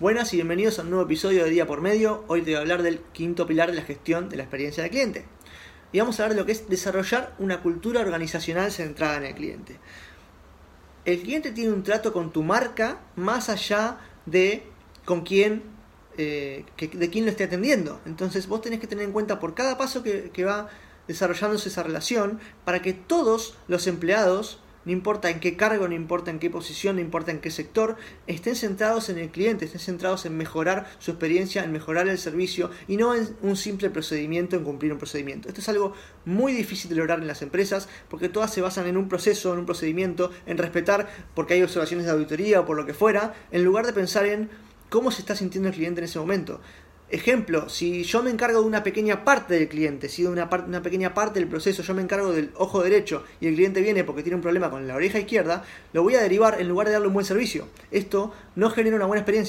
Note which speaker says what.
Speaker 1: Buenas y bienvenidos a un nuevo episodio de Día por Medio. Hoy te voy a hablar del quinto pilar de la gestión de la experiencia del cliente. Y vamos a hablar de lo que es desarrollar una cultura organizacional centrada en el cliente. El cliente tiene un trato con tu marca más allá de con quién, eh, de quién lo esté atendiendo. Entonces vos tenés que tener en cuenta por cada paso que va desarrollándose esa relación para que todos los empleados no importa en qué cargo, no importa en qué posición, no importa en qué sector, estén centrados en el cliente, estén centrados en mejorar su experiencia, en mejorar el servicio y no en un simple procedimiento, en cumplir un procedimiento. Esto es algo muy difícil de lograr en las empresas porque todas se basan en un proceso, en un procedimiento, en respetar porque hay observaciones de auditoría o por lo que fuera, en lugar de pensar en cómo se está sintiendo el cliente en ese momento. Ejemplo, si yo me encargo de una pequeña parte del cliente, si de una, una pequeña parte del proceso yo me encargo del ojo derecho y el cliente viene porque tiene un problema con la oreja izquierda, lo voy a derivar en lugar de darle un buen servicio. Esto no genera una buena experiencia.